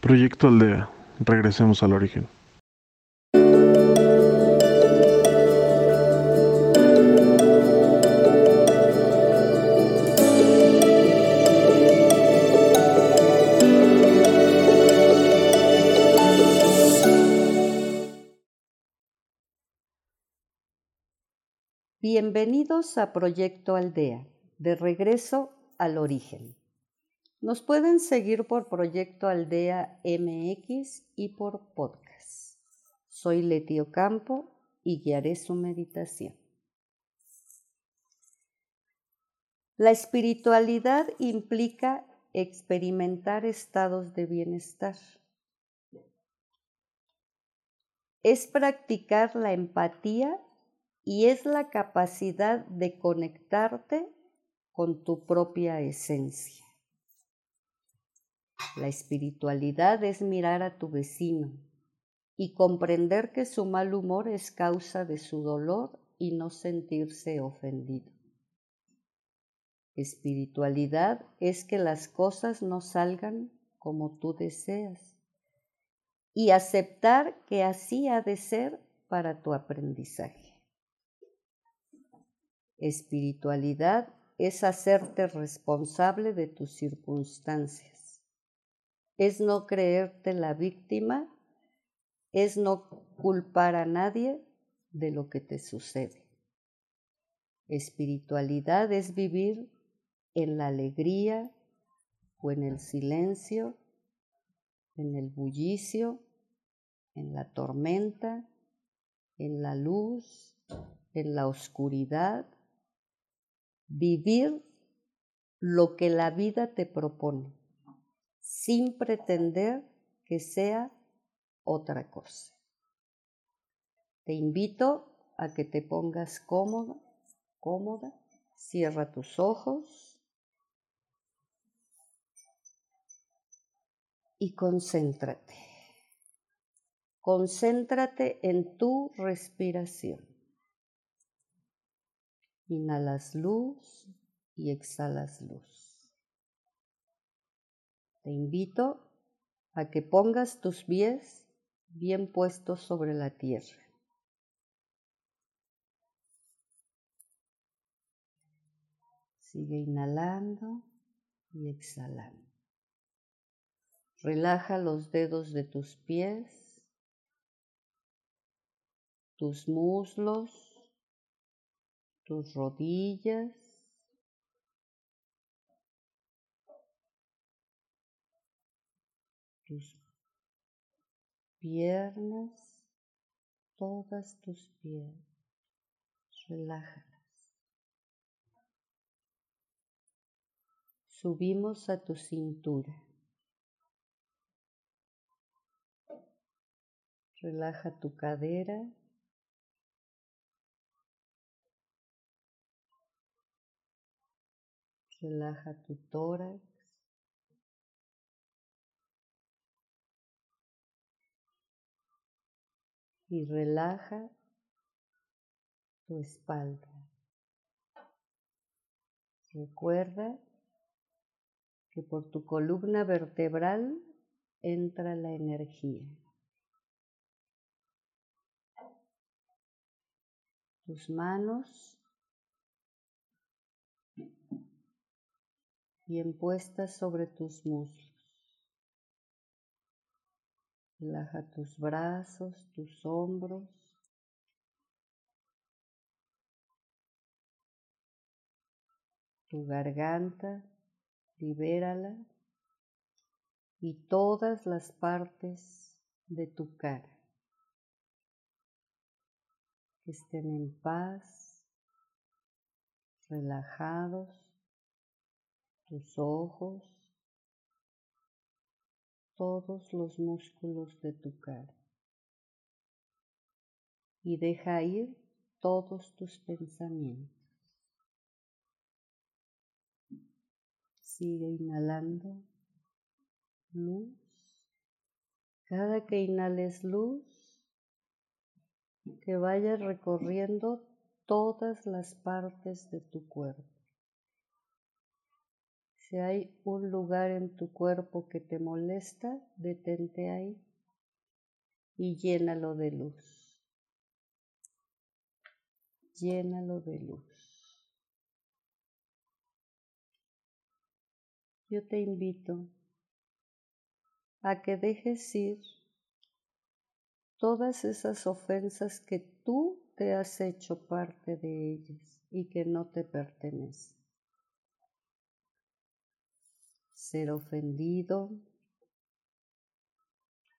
Proyecto Aldea. Regresemos al origen. Bienvenidos a Proyecto Aldea, de regreso al origen. Nos pueden seguir por Proyecto Aldea MX y por podcast. Soy Letio Campo y guiaré su meditación. La espiritualidad implica experimentar estados de bienestar. Es practicar la empatía y es la capacidad de conectarte con tu propia esencia. La espiritualidad es mirar a tu vecino y comprender que su mal humor es causa de su dolor y no sentirse ofendido. Espiritualidad es que las cosas no salgan como tú deseas y aceptar que así ha de ser para tu aprendizaje. Espiritualidad es hacerte responsable de tus circunstancias. Es no creerte la víctima, es no culpar a nadie de lo que te sucede. Espiritualidad es vivir en la alegría o en el silencio, en el bullicio, en la tormenta, en la luz, en la oscuridad vivir lo que la vida te propone, sin pretender que sea otra cosa. Te invito a que te pongas cómodo, cómoda, cierra tus ojos y concéntrate. Concéntrate en tu respiración. Inhalas luz y exhalas luz. Te invito a que pongas tus pies bien puestos sobre la tierra. Sigue inhalando y exhalando. Relaja los dedos de tus pies, tus muslos, tus rodillas, tus piernas, todas tus piernas, relájalas. Subimos a tu cintura. Relaja tu cadera Relaja tu tórax. Y relaja tu espalda. Recuerda que por tu columna vertebral entra la energía. Tus manos bien puestas sobre tus muslos. Relaja tus brazos, tus hombros. Tu garganta, libérala. Y todas las partes de tu cara. Que estén en paz, relajados. Tus ojos, todos los músculos de tu cara y deja ir todos tus pensamientos. Sigue inhalando luz. Cada que inhales luz, que vaya recorriendo todas las partes de tu cuerpo Si hay un lugar en tu cuerpo que te molesta, detente ahí y llénalo de luz. Llénalo de luz. Yo te invito a que dejes ir todas esas ofensas que tú te has hecho parte de ellas y que no te pertenecen. Ser ofendido,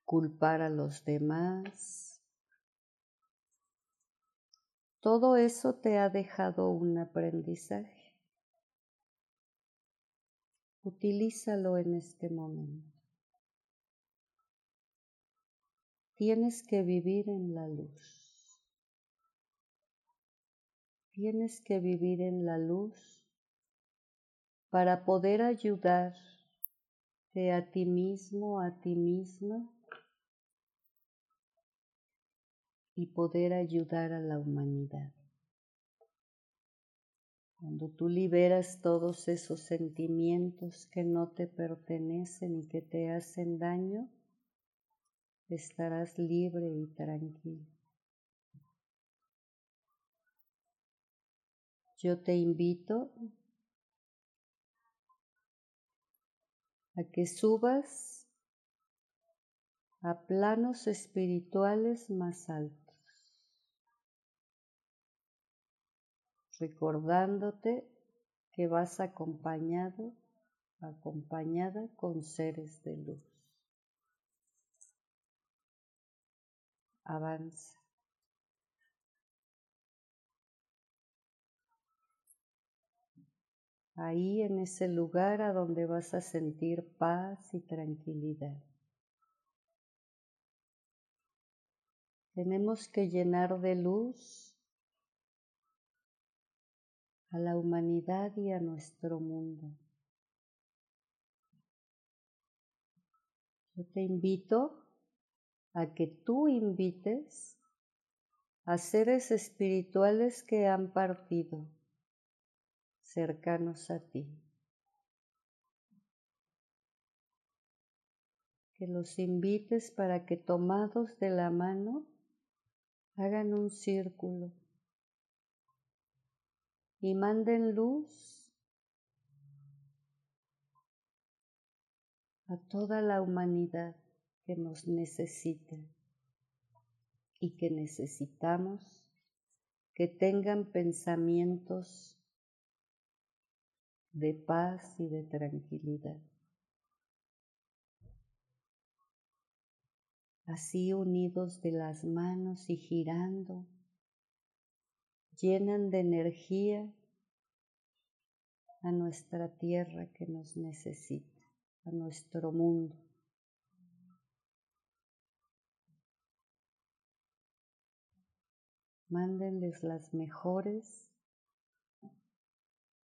culpar a los demás. Todo eso te ha dejado un aprendizaje. Utilízalo en este momento. Tienes que vivir en la luz. Tienes que vivir en la luz para poder a ti mismo, a ti misma y poder ayudar a la humanidad. Cuando tú liberas todos esos sentimientos que no te pertenecen y que te hacen daño, estarás libre y tranquilo. Yo te invito a que subas a planos espirituales más altos, recordándote que vas acompañado, acompañada con seres de luz. avanza. Ahí en ese lugar a donde vas a sentir paz y tranquilidad. Tenemos que llenar de luz a la humanidad y a nuestro mundo. Yo te invito a que tú invites a seres espirituales que han partido cercanos a ti. Que los invites para que tomados de la mano hagan un círculo y manden luz a toda la humanidad que nos necesita y que necesitamos que tengan pensamientos de paz y de tranquilidad. Así unidos de las manos y girando, llenan de energía a nuestra tierra que nos necesita, a nuestro mundo. Mándenles las mejores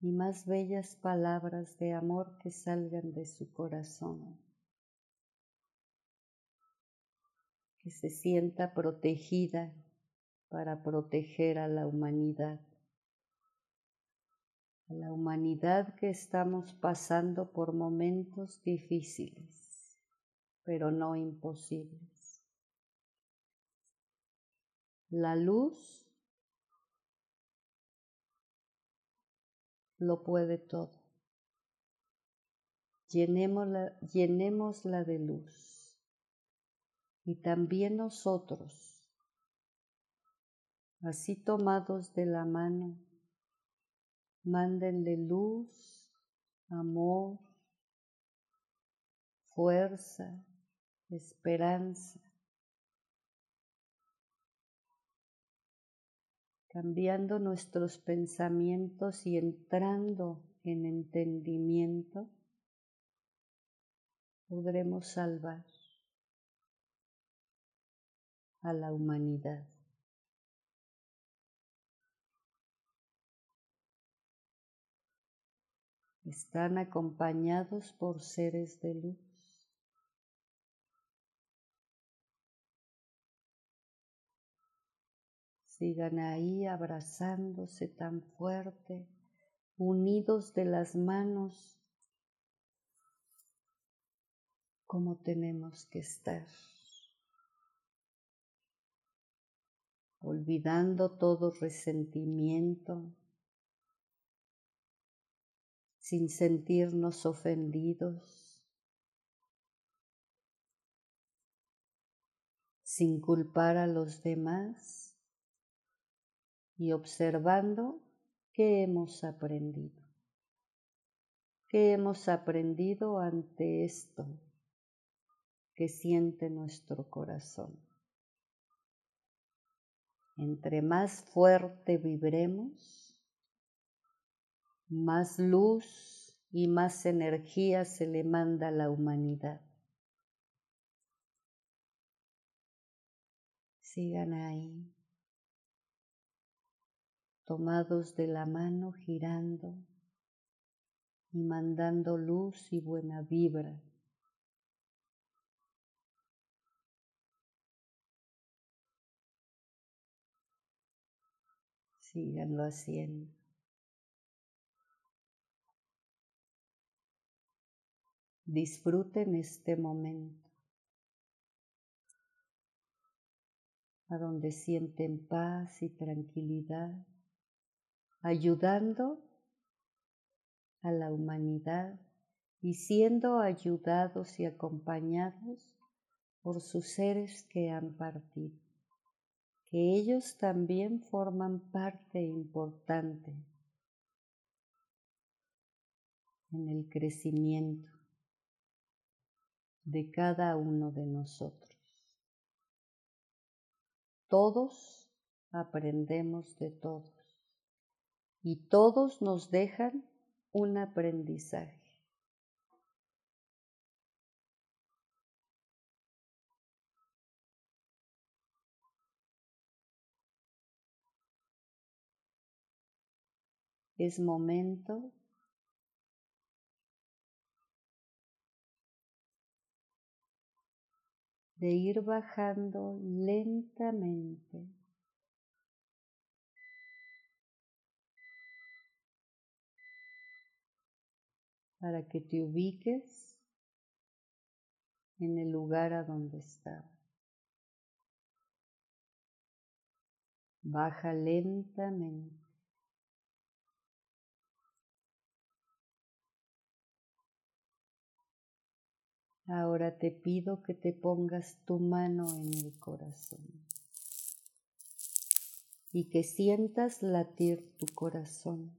y más bellas palabras de amor que salgan de su corazón. Que se sienta protegida para proteger a la humanidad. A la humanidad que estamos pasando por momentos difíciles, pero no imposibles. La luz lo puede todo. Llenémosla, llenémosla de luz. Y también nosotros, así tomados de la mano, mándenle luz, amor, fuerza, esperanza cambiando nuestros pensamientos y entrando en entendimiento, podremos salvar a la humanidad. Están acompañados por seres de luz. Sigan ahí abrazándose tan fuerte, unidos de las manos como tenemos que estar. Olvidando todo resentimiento, sin sentirnos ofendidos, sin culpar a los demás y observando qué hemos aprendido. ¿Qué hemos aprendido ante esto que siente nuestro corazón? Entre más fuerte vibremos, más luz y más energía se le manda a la humanidad. Sigan ahí, tomados de la mano, girando y mandando luz y buena vibra. Síganlo haciendo. Disfruten este momento, a donde sienten paz y tranquilidad, ayudando a la humanidad y siendo ayudados y acompañados por sus seres que han partido, que ellos también forman parte importante en el crecimiento de cada uno de nosotros. Todos aprendemos de todos y todos nos dejan un aprendizaje. Es momento de ir bajando lentamente. Para que te ubiques en el lugar a donde estás. Baja lentamente. Ahora te pido que te pongas tu mano en el corazón y que sientas latir tu corazón.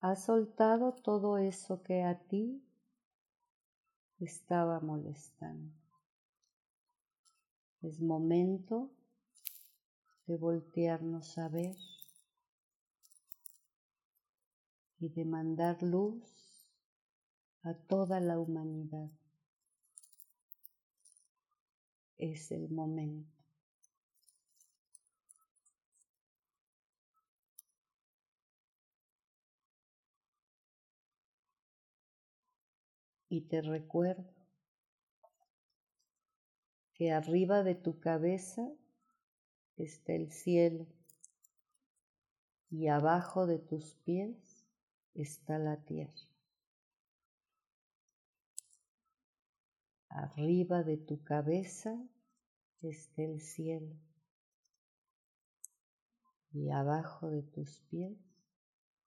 Has soltado todo eso que a ti estaba molestando. Es momento de voltearnos a ver y de mandar luz a toda la humanidad. Es el momento. Y te recuerdo que arriba de tu cabeza está el cielo y abajo de tus pies está la tierra. Arriba de tu cabeza está el cielo y abajo de tus pies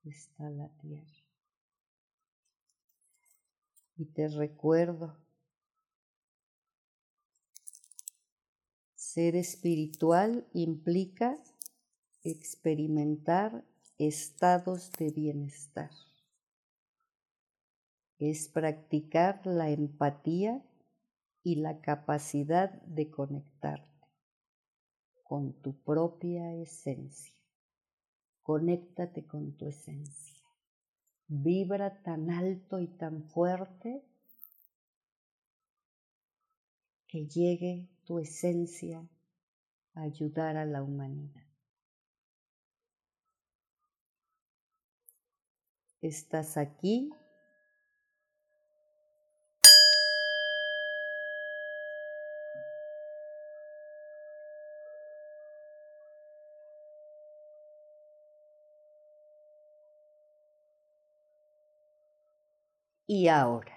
está la tierra. Y te recuerdo, ser espiritual implica experimentar estados de bienestar. Es practicar la empatía y la capacidad de conectarte con tu propia esencia. Conéctate con tu esencia. Vibra tan alto y tan fuerte que llegue tu esencia a ayudar a la humanidad. Estás aquí y ahora.